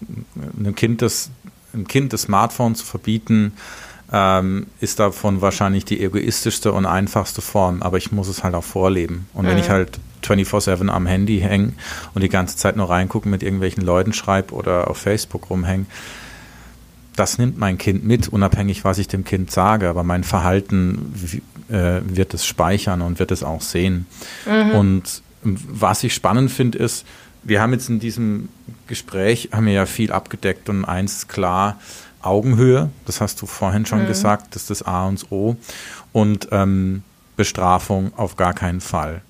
einem kind das, einem Kind das Smartphone zu verbieten, ähm, ist davon wahrscheinlich die egoistischste und einfachste Form. Aber ich muss es halt auch vorleben. Und mhm. wenn ich mhm. halt 24/7 am Handy hänge und die ganze Zeit nur reingucken, mit irgendwelchen Leuten schreibe oder auf Facebook rumhänge, das nimmt mein Kind mit, unabhängig, was ich dem Kind sage, aber mein Verhalten äh, wird es speichern und wird es auch sehen. Mhm. Und was ich spannend finde, ist, wir haben jetzt in diesem Gespräch, haben wir ja viel abgedeckt und eins klar, Augenhöhe, das hast du vorhin schon mhm. gesagt, das ist das A und O. Und ähm, Bestrafung auf gar keinen Fall.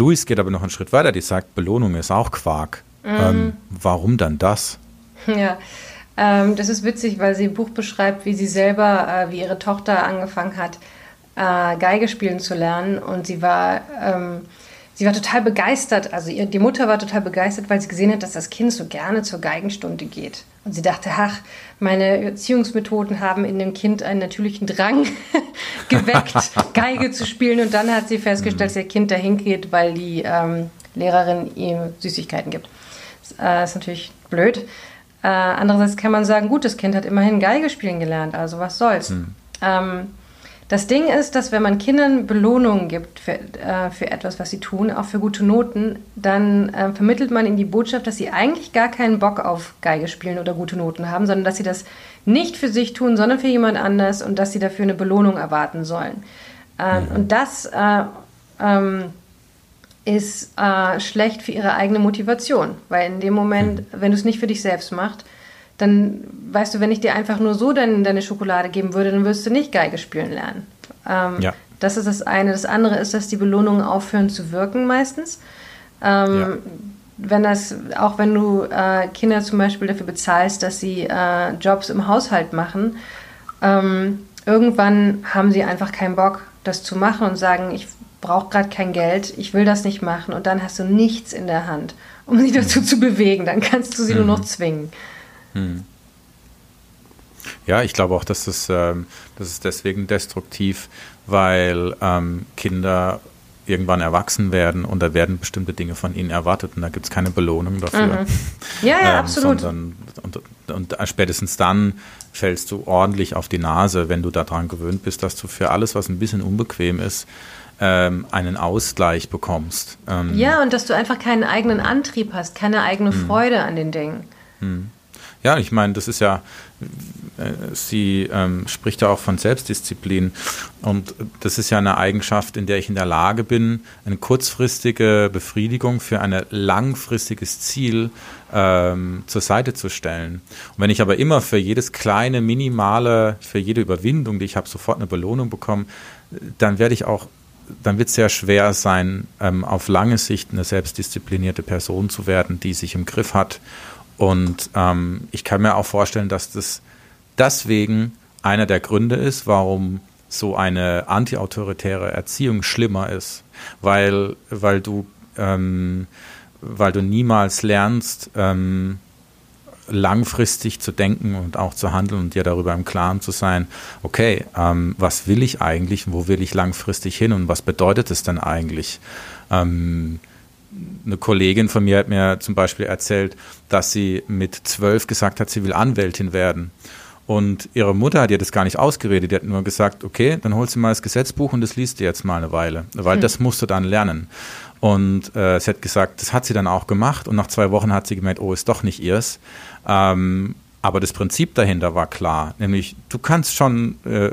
Luis geht aber noch einen Schritt weiter, die sagt, Belohnung ist auch Quark. Mhm. Ähm, warum dann das? [LAUGHS] Ja, ähm, das ist witzig, weil sie im Buch beschreibt, wie sie selber, äh, wie ihre Tochter angefangen hat, äh, Geige spielen zu lernen. Und sie war, ähm, sie war total begeistert. Also ihr, die Mutter war total begeistert, weil sie gesehen hat, dass das Kind so gerne zur Geigenstunde geht. Und sie dachte, ach, meine Erziehungsmethoden haben in dem Kind einen natürlichen Drang [LAUGHS] geweckt, [LAUGHS] Geige zu spielen. Und dann hat sie festgestellt, dass ihr Kind dahin geht, weil die ähm, Lehrerin ihm Süßigkeiten gibt. Das äh, ist natürlich blöd. Äh, andererseits kann man sagen, gut, das Kind hat immerhin Geige spielen gelernt, also was soll's. Hm. Ähm, das Ding ist, dass wenn man Kindern Belohnungen gibt für, äh, für etwas, was sie tun, auch für gute Noten, dann äh, vermittelt man ihnen die Botschaft, dass sie eigentlich gar keinen Bock auf Geige spielen oder gute Noten haben, sondern dass sie das nicht für sich tun, sondern für jemand anders und dass sie dafür eine Belohnung erwarten sollen. Ähm, mhm. Und das äh, ähm, ist äh, schlecht für ihre eigene Motivation, weil in dem Moment, mhm. wenn du es nicht für dich selbst machst, dann weißt du, wenn ich dir einfach nur so deine, deine Schokolade geben würde, dann wirst du nicht Geige spielen lernen. Ähm, ja. Das ist das eine. Das andere ist, dass die Belohnungen aufhören zu wirken meistens. Ähm, ja. Wenn das, auch wenn du äh, Kinder zum Beispiel dafür bezahlst, dass sie äh, Jobs im Haushalt machen, ähm, irgendwann haben sie einfach keinen Bock, das zu machen und sagen, ich brauche gerade kein Geld, ich will das nicht machen und dann hast du nichts in der Hand, um sie dazu zu bewegen. Dann kannst du sie mhm. nur noch zwingen. Mhm. Ja, ich glaube auch, dass das, ähm, das ist deswegen destruktiv, weil ähm, Kinder irgendwann erwachsen werden und da werden bestimmte Dinge von ihnen erwartet und da gibt es keine Belohnung dafür. Mhm. Ja, ja, ähm, absolut. Sondern, und, und, und, spätestens dann fällst du ordentlich auf die Nase, wenn du daran gewöhnt bist, dass du für alles, was ein bisschen unbequem ist, ähm, einen Ausgleich bekommst. Ähm, ja, und dass du einfach keinen eigenen Antrieb hast, keine eigene hm. Freude an den Dingen. Ja, ich meine, das ist ja, äh, sie ähm, spricht ja auch von Selbstdisziplin und das ist ja eine Eigenschaft, in der ich in der Lage bin, eine kurzfristige Befriedigung für ein langfristiges Ziel ähm, zur Seite zu stellen. Und wenn ich aber immer für jedes kleine, minimale, für jede Überwindung, die ich habe, sofort eine Belohnung bekomme, dann werde ich auch dann wird es sehr schwer sein, ähm, auf lange Sicht eine selbstdisziplinierte Person zu werden, die sich im Griff hat. Und ähm, ich kann mir auch vorstellen, dass das deswegen einer der Gründe ist, warum so eine antiautoritäre Erziehung schlimmer ist, weil, weil du ähm, weil du niemals lernst, ähm, langfristig zu denken und auch zu handeln und dir darüber im Klaren zu sein, okay, ähm, was will ich eigentlich, wo will ich langfristig hin und was bedeutet es denn eigentlich? Ähm, eine Kollegin von mir hat mir zum Beispiel erzählt, dass sie mit zwölf gesagt hat, sie will Anwältin werden. Und ihre Mutter hat ihr das gar nicht ausgeredet. Die hat nur gesagt, okay, dann holst du mal das Gesetzbuch und das liest du jetzt mal eine Weile, weil hm. das musst du dann lernen. Und äh, sie hat gesagt, das hat sie dann auch gemacht und nach zwei Wochen hat sie gemerkt, oh, ist doch nicht ihrs. Ähm, aber das Prinzip dahinter war klar, nämlich du kannst schon äh,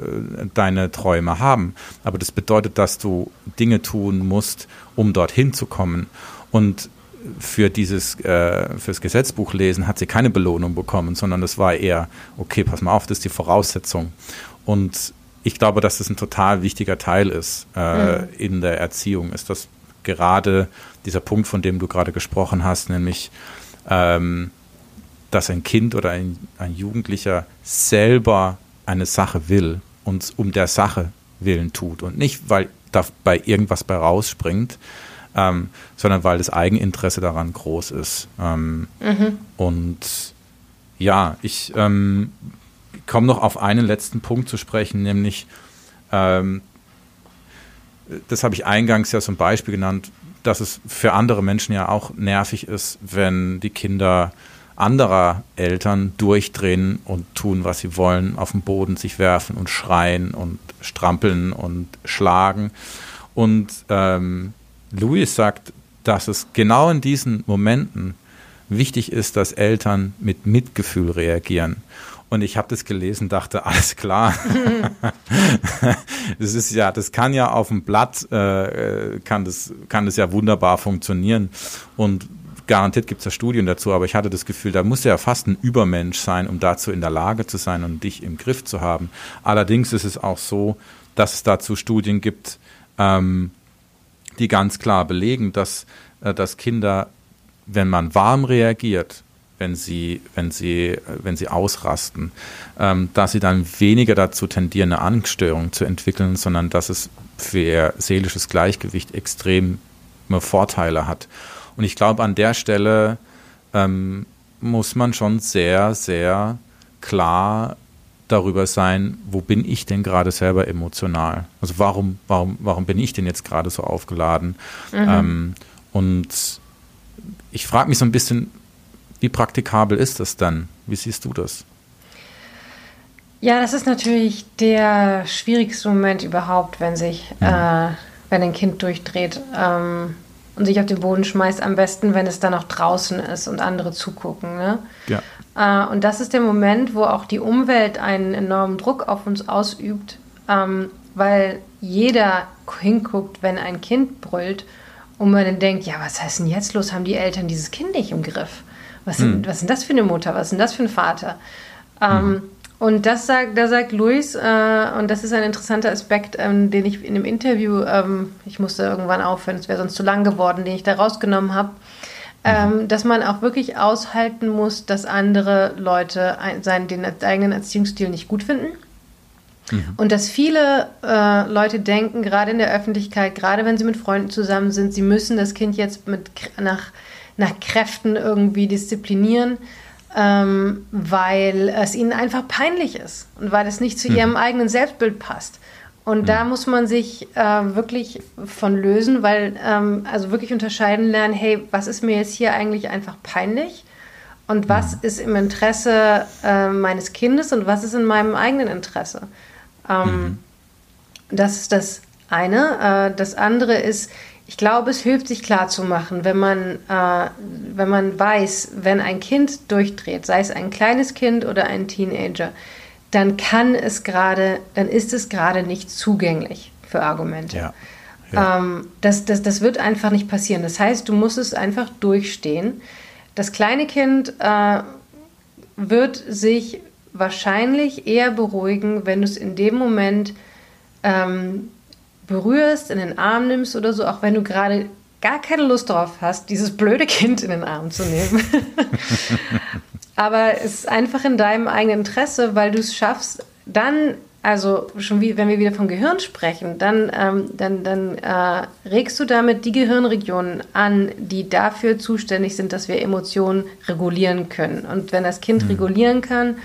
deine Träume haben, aber das bedeutet, dass du Dinge tun musst, um dorthin zu kommen. Und für dieses, äh, fürs Gesetzbuch lesen hat sie keine Belohnung bekommen, sondern das war eher, okay, pass mal auf, das ist die Voraussetzung. Und ich glaube, dass das ein total wichtiger Teil ist äh, mhm. in der Erziehung, ist das gerade dieser Punkt, von dem du gerade gesprochen hast, nämlich, ähm, dass ein Kind oder ein, ein Jugendlicher selber eine Sache will und um der Sache willen tut und nicht, weil dabei irgendwas bei rausspringt, ähm, sondern weil das Eigeninteresse daran groß ist. Ähm, mhm. Und ja, ich ähm, komme noch auf einen letzten Punkt zu sprechen, nämlich, ähm, das habe ich eingangs ja zum Beispiel genannt, dass es für andere Menschen ja auch nervig ist, wenn die Kinder anderer Eltern durchdrehen und tun, was sie wollen, auf den Boden sich werfen und schreien und strampeln und schlagen. Und ähm, Louis sagt, dass es genau in diesen Momenten wichtig ist, dass Eltern mit Mitgefühl reagieren. Und ich habe das gelesen, dachte, alles klar. [LAUGHS] das ist ja, das kann ja auf dem Blatt, äh, kann das, kann das ja wunderbar funktionieren. Und garantiert gibt es da Studien dazu, aber ich hatte das Gefühl, da muss ja fast ein Übermensch sein, um dazu in der Lage zu sein und dich im Griff zu haben. Allerdings ist es auch so, dass es dazu Studien gibt, ähm, die ganz klar belegen, dass, äh, dass Kinder, wenn man warm reagiert, wenn sie, wenn sie, äh, wenn sie ausrasten, ähm, dass sie dann weniger dazu tendieren, eine Angststörung zu entwickeln, sondern dass es für ihr seelisches Gleichgewicht extreme Vorteile hat. Und ich glaube, an der Stelle ähm, muss man schon sehr, sehr klar darüber sein, wo bin ich denn gerade selber emotional? Also warum, warum, warum bin ich denn jetzt gerade so aufgeladen? Mhm. Ähm, und ich frage mich so ein bisschen, wie praktikabel ist das dann? Wie siehst du das? Ja, das ist natürlich der schwierigste Moment überhaupt, wenn sich, mhm. äh, wenn ein Kind durchdreht. Ähm, und sich auf den Boden schmeißt, am besten, wenn es dann auch draußen ist und andere zugucken. Ne? Ja. Äh, und das ist der Moment, wo auch die Umwelt einen enormen Druck auf uns ausübt, ähm, weil jeder hinguckt, wenn ein Kind brüllt und man dann denkt, ja, was heißt denn jetzt los? Haben die Eltern dieses Kind nicht im Griff? Was, hm. sind, was ist das für eine Mutter? Was ist denn das für ein Vater? Ähm, hm. Und das sagt, da sagt Luis, äh, und das ist ein interessanter Aspekt, ähm, den ich in dem Interview, ähm, ich musste irgendwann aufhören, es wäre sonst zu lang geworden, den ich da rausgenommen habe, ähm, mhm. dass man auch wirklich aushalten muss, dass andere Leute ein, seinen, den eigenen Erziehungsstil nicht gut finden. Mhm. Und dass viele äh, Leute denken, gerade in der Öffentlichkeit, gerade wenn sie mit Freunden zusammen sind, sie müssen das Kind jetzt mit, nach, nach Kräften irgendwie disziplinieren ähm, weil es ihnen einfach peinlich ist und weil es nicht zu mhm. ihrem eigenen Selbstbild passt. Und mhm. da muss man sich äh, wirklich von lösen, weil, ähm, also wirklich unterscheiden lernen, hey, was ist mir jetzt hier eigentlich einfach peinlich? Und was mhm. ist im Interesse äh, meines Kindes und was ist in meinem eigenen Interesse? Ähm, mhm. Das ist das eine. Äh, das andere ist, ich glaube, es hilft, sich klarzumachen, wenn man, äh, wenn man weiß, wenn ein Kind durchdreht, sei es ein kleines Kind oder ein Teenager, dann kann es gerade, dann ist es gerade nicht zugänglich für Argumente. Ja. Ja. Ähm, das, das, das wird einfach nicht passieren. Das heißt, du musst es einfach durchstehen. Das kleine Kind äh, wird sich wahrscheinlich eher beruhigen, wenn du es in dem Moment ähm, berührst, in den Arm nimmst oder so, auch wenn du gerade gar keine Lust darauf hast, dieses blöde Kind in den Arm zu nehmen. [LAUGHS] [LAUGHS] Aber es ist einfach in deinem eigenen Interesse, weil du es schaffst, dann, also schon wie, wenn wir wieder vom Gehirn sprechen, dann, ähm, dann, dann äh, regst du damit die Gehirnregionen an, die dafür zuständig sind, dass wir Emotionen regulieren können. Und wenn das Kind mhm. regulieren kann,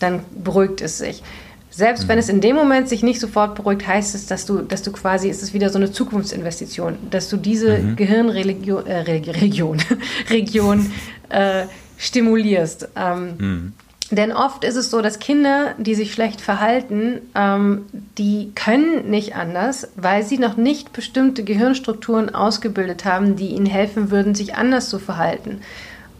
dann beruhigt es sich. Selbst mhm. wenn es in dem Moment sich nicht sofort beruhigt, heißt es, dass du, dass du quasi, ist es wieder so eine Zukunftsinvestition, dass du diese mhm. Gehirnregion äh, Region, [LAUGHS] Region äh, stimulierst. Ähm, mhm. Denn oft ist es so, dass Kinder, die sich schlecht verhalten, ähm, die können nicht anders, weil sie noch nicht bestimmte Gehirnstrukturen ausgebildet haben, die ihnen helfen würden, sich anders zu verhalten.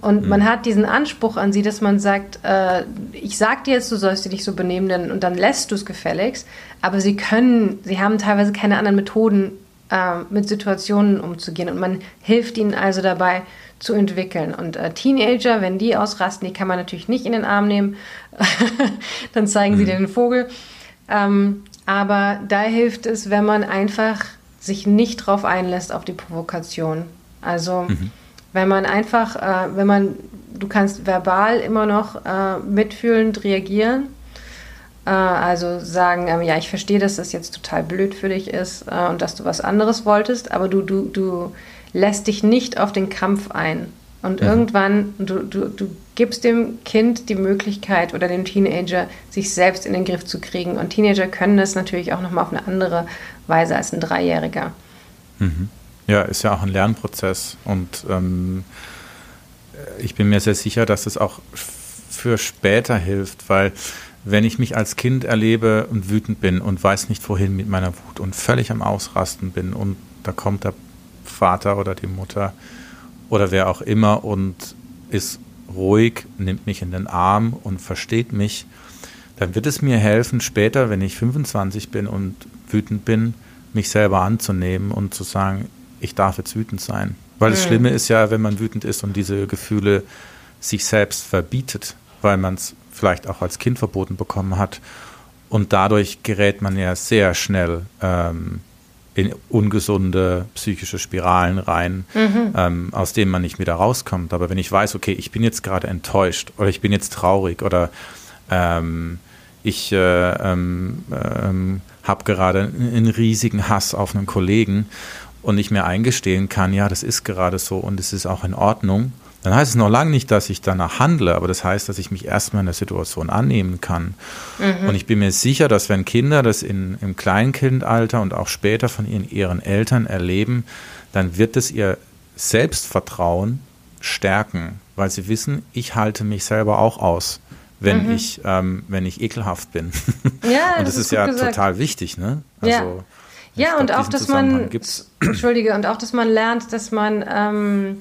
Und mhm. man hat diesen Anspruch an sie, dass man sagt, äh, ich sag dir jetzt, du sollst dich nicht so benehmen, denn, und dann lässt du es gefälligst. Aber sie können, sie haben teilweise keine anderen Methoden, äh, mit Situationen umzugehen und man hilft ihnen also dabei zu entwickeln. Und äh, Teenager, wenn die ausrasten, die kann man natürlich nicht in den Arm nehmen, [LAUGHS] dann zeigen mhm. sie dir den Vogel. Ähm, aber da hilft es, wenn man einfach sich nicht drauf einlässt auf die Provokation. Also mhm. wenn man einfach, äh, wenn man, du kannst verbal immer noch äh, mitfühlend reagieren. Äh, also sagen, ähm, ja, ich verstehe, dass das jetzt total blöd für dich ist äh, und dass du was anderes wolltest, aber du, du, du lässt dich nicht auf den Kampf ein. Und mhm. irgendwann, du, du, du gibst dem Kind die Möglichkeit oder dem Teenager, sich selbst in den Griff zu kriegen. Und Teenager können das natürlich auch nochmal auf eine andere Weise als ein Dreijähriger. Mhm. Ja, ist ja auch ein Lernprozess. Und ähm, ich bin mir sehr sicher, dass es auch für später hilft, weil wenn ich mich als Kind erlebe und wütend bin und weiß nicht wohin mit meiner Wut und völlig am Ausrasten bin und da kommt der Vater oder die Mutter oder wer auch immer und ist ruhig, nimmt mich in den Arm und versteht mich, dann wird es mir helfen, später, wenn ich 25 bin und wütend bin, mich selber anzunehmen und zu sagen, ich darf jetzt wütend sein. Weil das mhm. Schlimme ist ja, wenn man wütend ist und diese Gefühle sich selbst verbietet, weil man es vielleicht auch als Kind verboten bekommen hat. Und dadurch gerät man ja sehr schnell ähm, in ungesunde psychische Spiralen rein, mhm. ähm, aus denen man nicht wieder rauskommt. Aber wenn ich weiß, okay, ich bin jetzt gerade enttäuscht oder ich bin jetzt traurig oder ähm, ich äh, ähm, ähm, habe gerade einen riesigen Hass auf einen Kollegen und ich mir eingestehen kann, ja, das ist gerade so und es ist auch in Ordnung dann heißt es noch lange nicht, dass ich danach handle, aber das heißt, dass ich mich erstmal in der Situation annehmen kann. Mhm. Und ich bin mir sicher, dass wenn Kinder das in, im Kleinkindalter und auch später von ihren, ihren Eltern erleben, dann wird es ihr Selbstvertrauen stärken, weil sie wissen, ich halte mich selber auch aus, wenn mhm. ich ähm, wenn ich ekelhaft bin. [LAUGHS] Ja, und das, das ist, ist ja gesagt. total wichtig, ne? Also, ja, ja und auch, dass man [CLEARS THROAT] Entschuldige, und auch, dass man lernt, dass man ähm,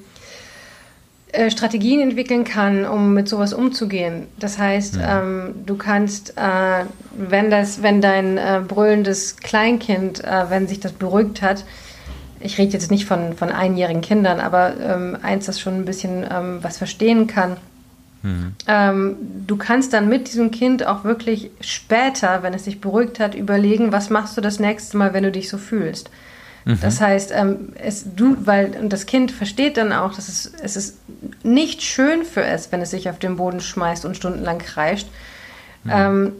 äh, Strategien entwickeln kann, um mit sowas umzugehen. Das heißt, ja. ähm, du kannst, äh, wenn das, wenn dein äh, brüllendes Kleinkind, äh, wenn sich das beruhigt hat, ich rede jetzt nicht von, von einjährigen Kindern, aber ähm, eins, das schon ein bisschen ähm, was verstehen kann. Mhm. Ähm, du kannst dann mit diesem Kind auch wirklich später, wenn es sich beruhigt hat, überlegen, was machst du das nächste Mal, wenn du dich so fühlst. Mhm. Das heißt, ähm, es, du, weil und das Kind versteht dann auch, dass es, es ist nicht schön für es, wenn es sich auf den Boden schmeißt und stundenlang kreischt. Mhm. Ähm,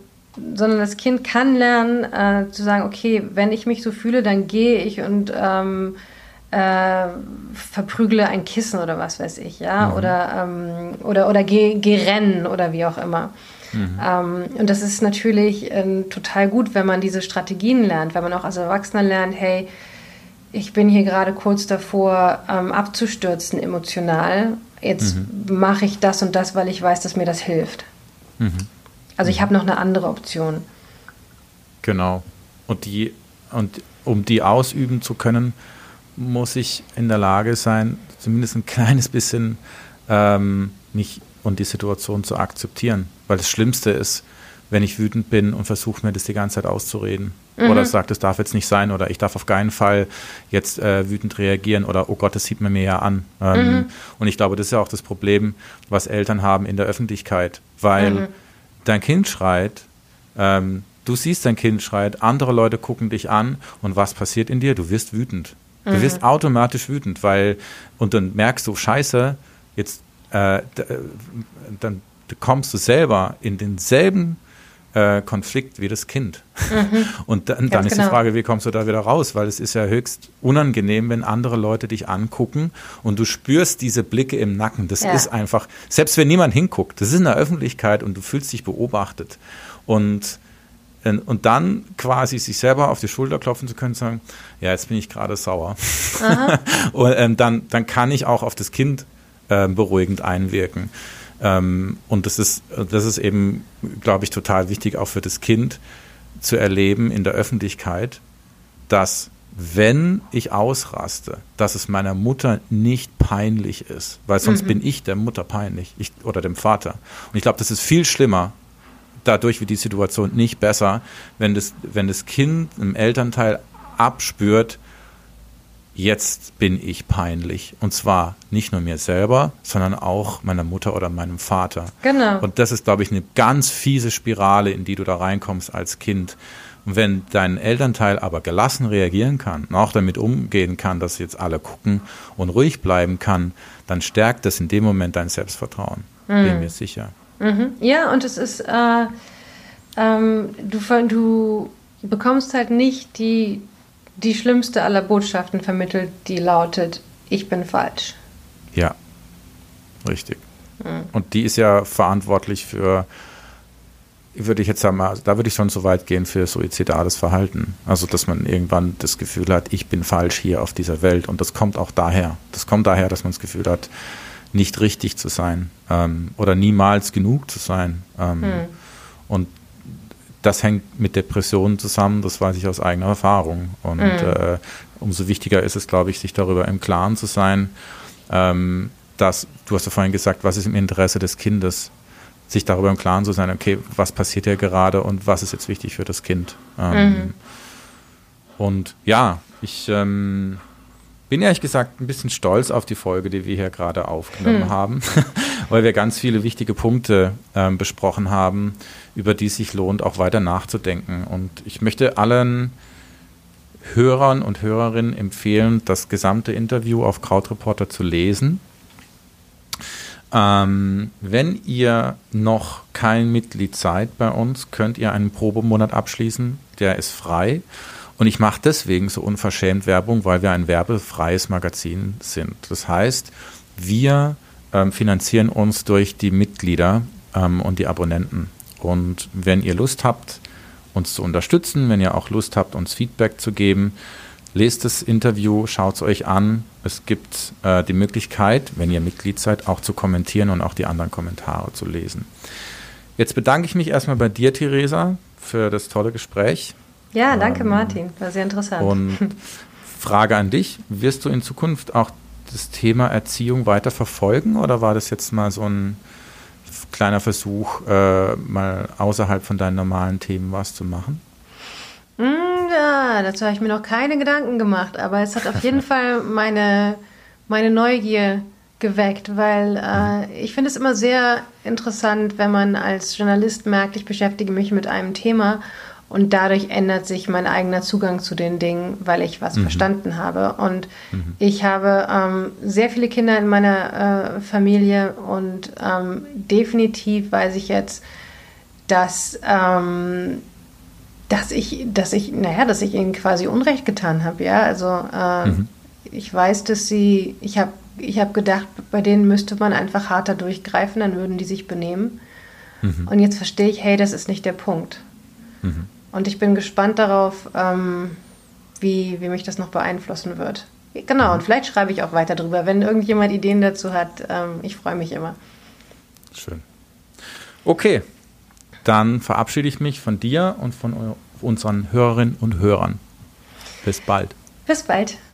sondern das Kind kann lernen äh, zu sagen, okay, wenn ich mich so fühle, dann gehe ich und ähm, äh, verprügle ein Kissen oder was weiß ich, ja, mhm. oder, ähm, oder, oder geh, geh rennen oder wie auch immer. Mhm. Ähm, und das ist natürlich äh, total gut, wenn man diese Strategien lernt, wenn man auch als Erwachsener lernt, hey, ich bin hier gerade kurz davor, ähm, abzustürzen emotional. Jetzt mhm. mache ich das und das, weil ich weiß, dass mir das hilft. Mhm. Also ich mhm. habe noch eine andere Option. Genau. Und die, und um die ausüben zu können, muss ich in der Lage sein, zumindest ein kleines bisschen ähm, mich und die Situation zu akzeptieren. Weil das Schlimmste ist, wenn ich wütend bin und versuche mir das die ganze Zeit auszureden. Mhm. Oder sagt, es darf jetzt nicht sein oder ich darf auf keinen Fall jetzt äh, wütend reagieren oder oh Gott, das sieht man mir ja an. Ähm, mhm. Und ich glaube, das ist ja auch das Problem, was Eltern haben in der Öffentlichkeit, weil mhm. dein Kind schreit, ähm, du siehst dein Kind schreit, andere Leute gucken dich an und was passiert in dir? Du wirst wütend. Du mhm. wirst automatisch wütend, weil, und dann merkst du, scheiße, jetzt, äh, dann kommst du selber in denselben äh, Konflikt wie das Kind. Mhm. [LAUGHS] Und dann, dann ist genau. die Frage, wie kommst du da wieder raus? Weil es ist ja höchst unangenehm, wenn andere Leute dich angucken und du spürst diese Blicke im Nacken. Das ja. ist einfach, selbst wenn niemand hinguckt, das ist in der Öffentlichkeit und du fühlst dich beobachtet. Und und dann quasi sich selber auf die Schulter klopfen zu können und sagen, ja, jetzt bin ich gerade sauer. [LAUGHS] und ähm, dann, dann kann ich auch auf das Kind äh, beruhigend einwirken. Ähm, und das ist, das ist eben, glaube ich, total wichtig auch für das Kind zu erleben in der Öffentlichkeit, dass wenn ich ausraste, dass es meiner Mutter nicht peinlich ist, weil sonst mhm. bin ich der Mutter peinlich ich, oder dem Vater. Und ich glaube, das ist viel schlimmer. Dadurch wird die Situation nicht besser, wenn das, wenn das Kind einem Elternteil abspürt, jetzt bin ich peinlich. Und zwar nicht nur mir selber, sondern auch meiner Mutter oder meinem Vater. Genau. Und das ist, glaube ich, eine ganz fiese Spirale, in die du da reinkommst als Kind. Und wenn dein Elternteil aber gelassen reagieren kann und auch damit umgehen kann, dass jetzt alle gucken und ruhig bleiben kann, dann stärkt das in dem Moment dein Selbstvertrauen. Mhm. Bin mir sicher. Mhm. Ja, und es ist, äh, ähm, du, du bekommst halt nicht die, die schlimmste aller Botschaften vermittelt, die lautet, ich bin falsch. Ja, richtig. Mhm. Und die ist ja verantwortlich für würde ich jetzt sagen, also da würde ich schon so weit gehen für suizidales Verhalten. Also, dass man irgendwann das Gefühl hat, ich bin falsch hier auf dieser Welt. Und das kommt auch daher. Das kommt daher, dass man das Gefühl hat, nicht richtig zu sein ähm, oder niemals genug zu sein. Ähm, hm. Und das hängt mit Depressionen zusammen, das weiß ich aus eigener Erfahrung. Und hm. äh, umso wichtiger ist es, glaube ich, sich darüber im Klaren zu sein, ähm, dass, du hast ja vorhin gesagt, was ist im Interesse des Kindes? sich darüber im Klaren zu sein, okay, was passiert hier gerade und was ist jetzt wichtig für das Kind. Ähm, mhm. Und ja, ich ähm, bin ehrlich gesagt ein bisschen stolz auf die Folge, die wir hier gerade aufgenommen mhm. haben, [LAUGHS] weil wir ganz viele wichtige Punkte ähm, besprochen haben, über die es sich lohnt, auch weiter nachzudenken. Und ich möchte allen Hörern und Hörerinnen empfehlen, das gesamte Interview auf Krautreporter zu lesen ähm, wenn ihr noch kein Mitglied seid bei uns, könnt ihr einen Probemonat abschließen. Der ist frei. Und ich mache deswegen so unverschämt Werbung, weil wir ein werbefreies Magazin sind. Das heißt, wir ähm, finanzieren uns durch die Mitglieder ähm, und die Abonnenten. Und wenn ihr Lust habt, uns zu unterstützen, wenn ihr auch Lust habt, uns Feedback zu geben, Lest das Interview, schaut es euch an. Es gibt äh, die Möglichkeit, wenn ihr Mitglied seid, auch zu kommentieren und auch die anderen Kommentare zu lesen. Jetzt bedanke ich mich erstmal bei dir, Theresa, für das tolle Gespräch. Ja, danke, ähm, Martin. War sehr interessant. Und [LAUGHS] Frage an dich: Wirst du in Zukunft auch das Thema Erziehung weiter verfolgen oder war das jetzt mal so ein kleiner Versuch, äh, mal außerhalb von deinen normalen Themen was zu machen? Mm, ja, dazu habe ich mir noch keine Gedanken gemacht, aber es hat auf jeden [LAUGHS] Fall meine, meine Neugier geweckt, weil äh, ich finde es immer sehr interessant, wenn man als Journalist merkt, ich beschäftige mich mit einem Thema und dadurch ändert sich mein eigener Zugang zu den Dingen, weil ich was mhm. verstanden habe. Und mhm. ich habe ähm, sehr viele Kinder in meiner äh, Familie und ähm, definitiv weiß ich jetzt, dass ähm, dass ich, dass ich, naja, dass ich ihnen quasi Unrecht getan habe, ja. Also äh, mhm. ich weiß, dass sie, ich habe ich hab gedacht, bei denen müsste man einfach harter durchgreifen, dann würden die sich benehmen. Mhm. Und jetzt verstehe ich, hey, das ist nicht der Punkt. Und ich bin gespannt darauf, ähm, wie, wie mich das noch beeinflussen wird. Genau, und vielleicht schreibe ich auch weiter drüber, wenn irgendjemand Ideen dazu hat. Ähm, ich freue mich immer. Schön. Okay, dann verabschiede ich mich von dir und von unseren Hörerinnen und Hörern. Bis bald. Bis bald.